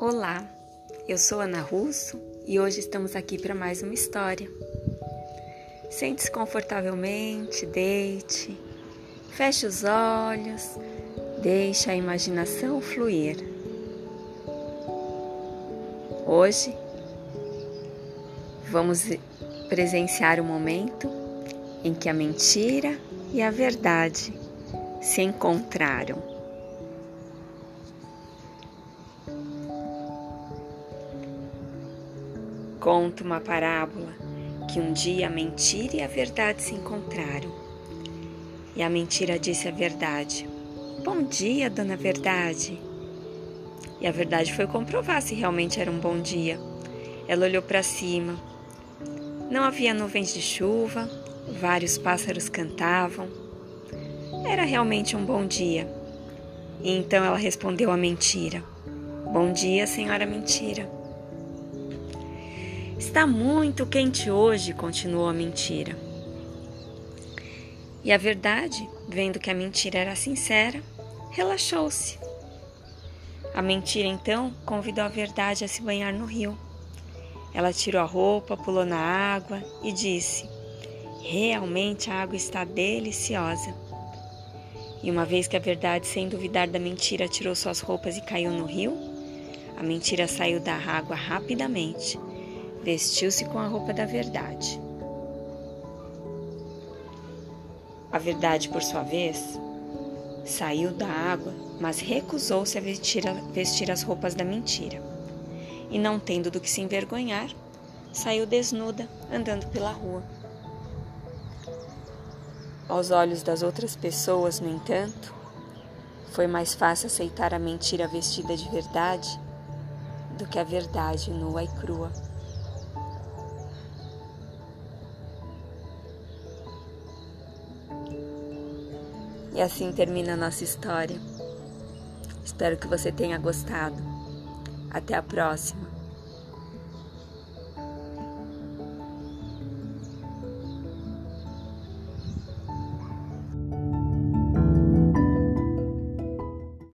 Olá, eu sou Ana Russo e hoje estamos aqui para mais uma história. Sente-se confortavelmente, deite, feche os olhos, deixe a imaginação fluir. Hoje vamos presenciar o momento em que a mentira e a verdade se encontraram. Conta uma parábola que um dia a mentira e a verdade se encontraram. E a mentira disse a verdade: Bom dia, dona Verdade. E a verdade foi comprovar se realmente era um bom dia. Ela olhou para cima. Não havia nuvens de chuva, vários pássaros cantavam. Era realmente um bom dia. E então ela respondeu a mentira: Bom dia, senhora mentira. Está muito quente hoje, continuou a mentira. E a verdade, vendo que a mentira era sincera, relaxou-se. A mentira então convidou a verdade a se banhar no rio. Ela tirou a roupa, pulou na água e disse: Realmente a água está deliciosa. E uma vez que a verdade, sem duvidar da mentira, tirou suas roupas e caiu no rio, a mentira saiu da água rapidamente vestiu-se com a roupa da verdade. A verdade, por sua vez, saiu da água, mas recusou-se a vestir, a vestir as roupas da mentira. E não tendo do que se envergonhar, saiu desnuda, andando pela rua. Aos olhos das outras pessoas, no entanto, foi mais fácil aceitar a mentira vestida de verdade do que a verdade nua e crua. E assim termina a nossa história. Espero que você tenha gostado. Até a próxima.